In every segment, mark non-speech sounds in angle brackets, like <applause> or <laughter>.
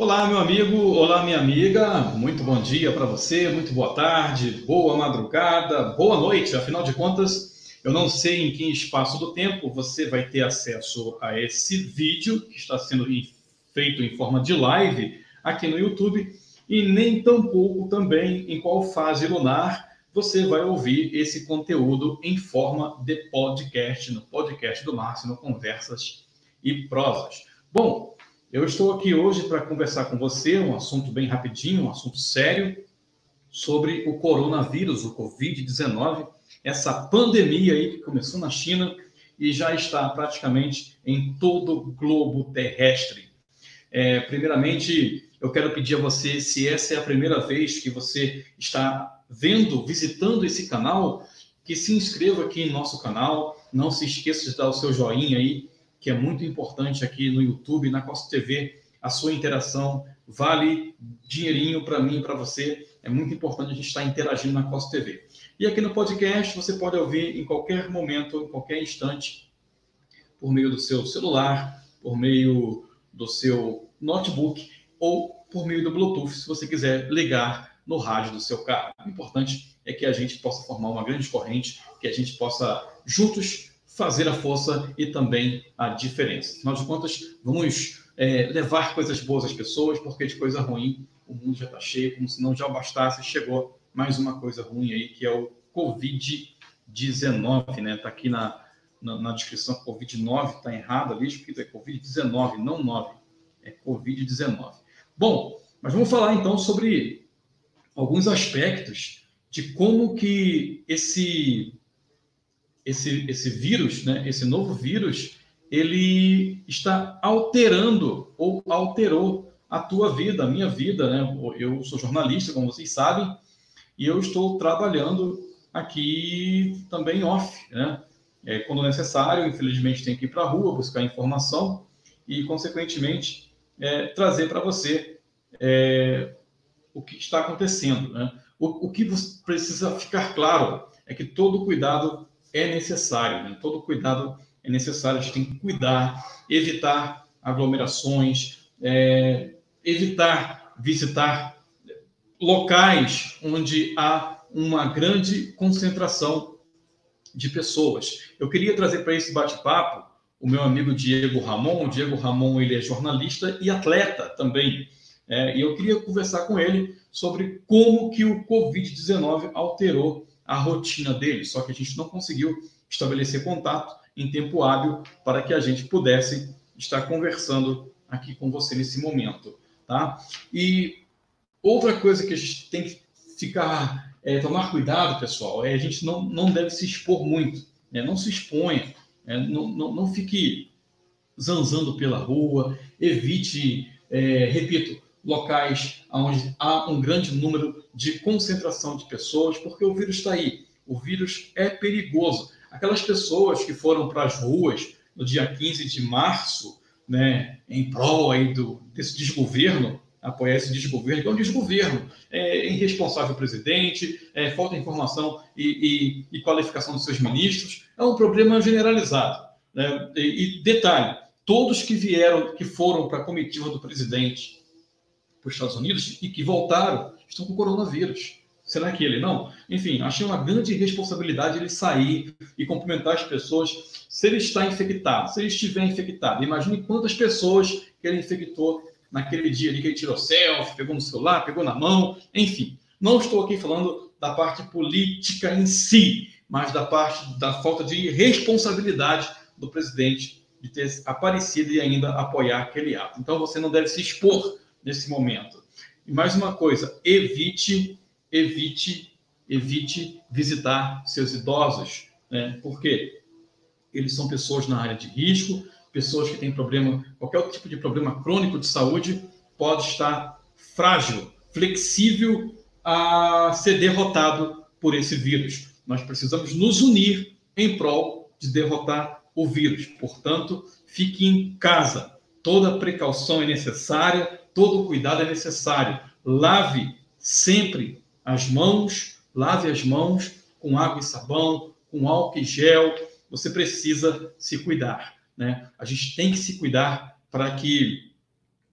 Olá, meu amigo, olá, minha amiga. Muito bom dia para você, muito boa tarde, boa madrugada, boa noite. Afinal de contas, eu não sei em que espaço do tempo você vai ter acesso a esse vídeo que está sendo feito em forma de live aqui no YouTube e nem tampouco também em qual fase lunar você vai ouvir esse conteúdo em forma de podcast, no podcast do Márcio, no Conversas e Prosas. Bom, eu estou aqui hoje para conversar com você um assunto bem rapidinho, um assunto sério, sobre o coronavírus, o Covid-19, essa pandemia aí que começou na China e já está praticamente em todo o globo terrestre. É, primeiramente, eu quero pedir a você, se essa é a primeira vez que você está vendo, visitando esse canal, que se inscreva aqui em nosso canal. Não se esqueça de dar o seu joinha aí, que é muito importante aqui no YouTube, na Costa TV. A sua interação vale dinheirinho para mim e para você. É muito importante a gente estar interagindo na Costa TV. E aqui no podcast você pode ouvir em qualquer momento, em qualquer instante, por meio do seu celular, por meio do seu notebook ou por meio do Bluetooth, se você quiser ligar no rádio do seu carro. O importante é que a gente possa formar uma grande corrente, que a gente possa juntos fazer a força e também a diferença. Afinal de contas, vamos é, levar coisas boas às pessoas, porque de coisa ruim o mundo já está cheio, como se não já bastasse, chegou mais uma coisa ruim aí, que é o Covid-19, né? Está aqui na, na, na, descrição, Covid-9 está errado ali, escrito é Covid-19, não 9, é Covid-19. Bom, mas vamos falar então sobre alguns aspectos de como que esse esse esse vírus, né, esse novo vírus, ele está alterando ou alterou a tua vida, a minha vida, né? Eu sou jornalista, como vocês sabem, e eu estou trabalhando aqui também off, né? É, quando necessário, infelizmente, tem que ir para a rua buscar informação e, consequentemente, é, trazer para você é, o que está acontecendo. Né? O, o que precisa ficar claro é que todo cuidado é necessário, né? todo cuidado é necessário, a gente tem que cuidar, evitar aglomerações, é, evitar visitar locais onde há uma grande concentração de pessoas. Eu queria trazer para esse bate-papo o meu amigo Diego Ramon. O Diego Ramon ele é jornalista e atleta também. É, e eu queria conversar com ele sobre como que o Covid-19 alterou a rotina dele, só que a gente não conseguiu estabelecer contato em tempo hábil para que a gente pudesse estar conversando aqui com você nesse momento, tá? E outra coisa que a gente tem que ficar, é, tomar cuidado, pessoal, é a gente não, não deve se expor muito, né? não se exponha, é, não, não, não fique zanzando pela rua, evite, é, repito, locais onde há um grande número de concentração de pessoas, porque o vírus está aí. O vírus é perigoso. Aquelas pessoas que foram para as ruas no dia 15 de março, né, em prol aí do, desse desgoverno, apoiar esse desgoverno, que é um desgoverno, é irresponsável presidente, é, falta de informação e, e, e, qualificação dos seus ministros, é um problema generalizado. Né? E, e detalhe, todos que vieram, que foram para a comitiva do presidente, para os Estados Unidos e que voltaram estão com coronavírus. Será que ele não? Enfim, achei uma grande responsabilidade ele sair e cumprimentar as pessoas se ele está infectado, se ele estiver infectado. Imagine quantas pessoas que ele infectou naquele dia ali que ele tirou selfie, pegou no celular, pegou na mão, enfim. Não estou aqui falando da parte política em si, mas da parte da falta de responsabilidade do presidente de ter aparecido e ainda apoiar aquele ato. Então você não deve se expor nesse momento. E mais uma coisa, evite, evite, evite visitar seus idosos, né? Porque eles são pessoas na área de risco, pessoas que têm problema, qualquer tipo de problema crônico de saúde pode estar frágil, flexível a ser derrotado por esse vírus. Nós precisamos nos unir em prol de derrotar o vírus. Portanto, fique em casa. Toda precaução é necessária, todo cuidado é necessário. Lave sempre as mãos, lave as mãos com água e sabão, com álcool e gel. Você precisa se cuidar, né? A gente tem que se cuidar para que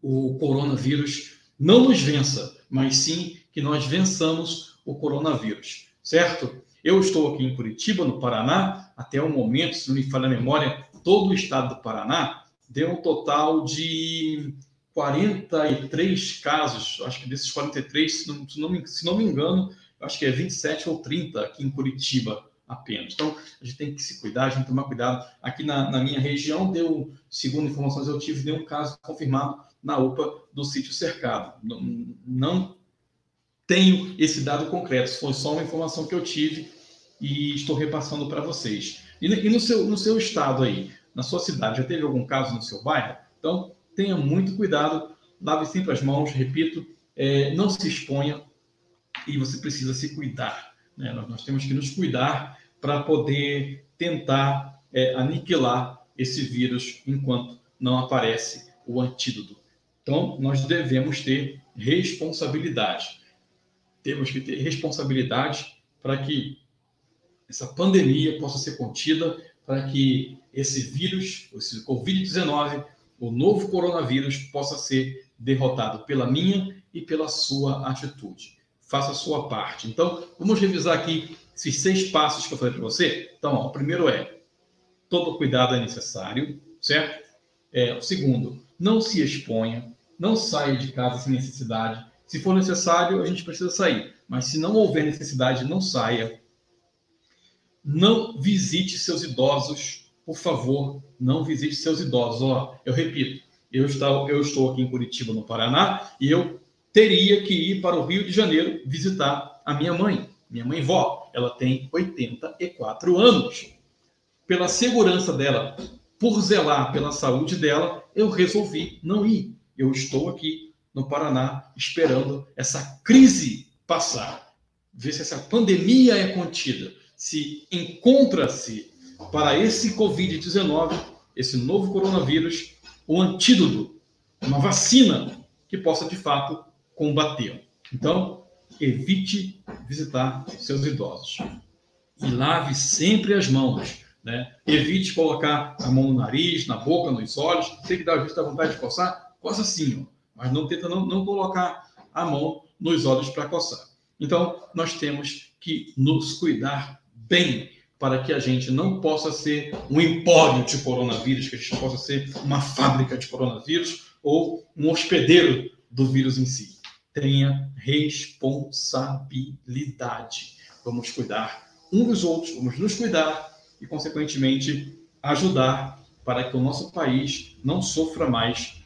o coronavírus não nos vença, mas sim que nós vençamos o coronavírus, certo? Eu estou aqui em Curitiba, no Paraná, até o momento, se não me falha a memória, todo o estado do Paraná deu um total de 43 casos, acho que desses 43, se não, se não, me, se não me engano, acho que é 27 ou 30 aqui em Curitiba apenas. Então, a gente tem que se cuidar, a gente tomar cuidado. Aqui na, na minha região, deu, segundo informações eu tive, deu um caso confirmado na UPA do sítio cercado. Não, não tenho esse dado concreto, foi só uma informação que eu tive e estou repassando para vocês. E, e no, seu, no seu estado aí, na sua cidade, já teve algum caso no seu bairro? Então, tenha muito cuidado, lave sempre as mãos, repito, é, não se exponha e você precisa se cuidar. Né? Nós, nós, temos que nos cuidar para poder tentar é, aniquilar esse vírus enquanto não aparece o antídoto. Então, nós devemos ter responsabilidade. Temos que ter responsabilidade para que essa pandemia possa ser contida, para que esse vírus, esse Covid-19, o novo coronavírus, possa ser derrotado pela minha e pela sua atitude. Faça a sua parte. Então, vamos revisar aqui esses seis passos que eu falei para você. Então, ó, o primeiro é: todo cuidado é necessário, certo? É, o segundo, não se exponha, não saia de casa sem necessidade. Se for necessário, a gente precisa sair. Mas se não houver necessidade, não saia. Não visite seus idosos, por favor, não visite seus idosos. Ó, eu repito, eu estou, eu estou aqui em Curitiba, no Paraná, e eu teria que ir para o Rio de Janeiro visitar a minha mãe, minha mãe vó. Ela tem 84 anos. Pela segurança dela, por zelar pela saúde dela, eu resolvi não ir. Eu estou aqui no Paraná esperando essa crise passar, ver se essa pandemia é contida se encontra-se para esse Covid-19, esse novo coronavírus, um antídoto, uma vacina que possa de fato combatê-lo. Então, evite visitar seus idosos e lave sempre as mãos. Né? Evite colocar a mão no nariz, na boca, nos olhos. Tem que dar a vontade de coçar, coça sim, ó. mas não tenta não, não colocar a mão nos olhos para coçar. Então, nós temos que nos cuidar bem para que a gente não possa ser um empório de coronavírus, que a gente possa ser uma fábrica de coronavírus ou um hospedeiro do vírus em si. Tenha responsabilidade. Vamos cuidar um dos outros, vamos nos cuidar e, consequentemente, ajudar para que o nosso país não sofra mais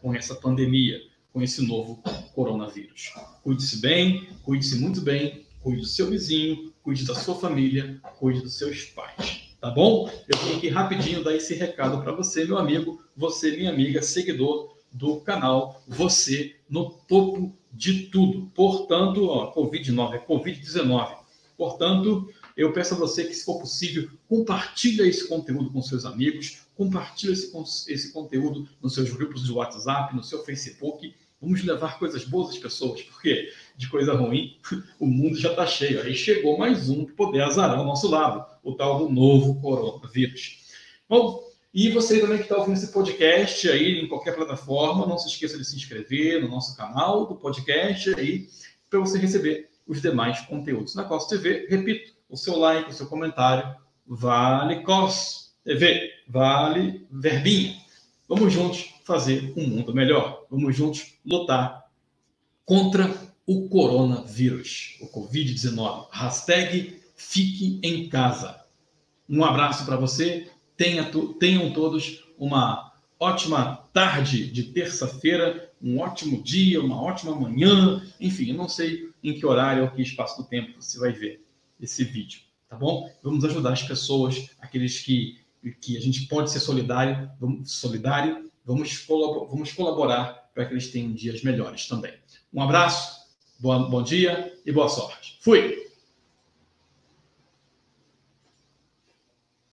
com essa pandemia, com esse novo coronavírus. Cuide-se bem, cuide-se muito bem, cuide do seu vizinho, cuide da sua família, cuide dos seus pais. Tá bom? Eu vim aqui rapidinho dar esse recado para você, meu amigo, você, minha amiga, seguidor do canal, você no topo de tudo. Portanto, ó, Covid-19, é Covid-19. Portanto, eu peço a você que, se for possível, compartilhe esse conteúdo com seus amigos, compartilhe esse, esse conteúdo nos seus grupos de WhatsApp, no seu Facebook. Vamos levar coisas boas às pessoas, porque de coisa ruim, <laughs> o mundo já está cheio. Aí chegou mais um que poder azarar o nosso lado, o tal do novo coronavírus. Bom, e você também que está ouvindo esse podcast aí em qualquer plataforma, não se esqueça de se inscrever no nosso canal do podcast aí, para você receber os demais conteúdos. Na COS TV, repito, o seu like, o seu comentário, vale COS TV, vale verbinha. Vamos juntos fazer um mundo melhor. Vamos juntos lutar contra o coronavírus, o Covid-19. Hashtag fique em casa. Um abraço para você. Tenha, tenham todos uma ótima tarde de terça-feira, um ótimo dia, uma ótima manhã. Enfim, eu não sei em que horário ou que espaço do tempo você vai ver esse vídeo, tá bom? Vamos ajudar as pessoas, aqueles que, que a gente pode ser solidário, vamos, solidário, vamos, vamos colaborar para que eles tenham dias melhores também. Um abraço, Bom, bom dia e boa sorte. Fui!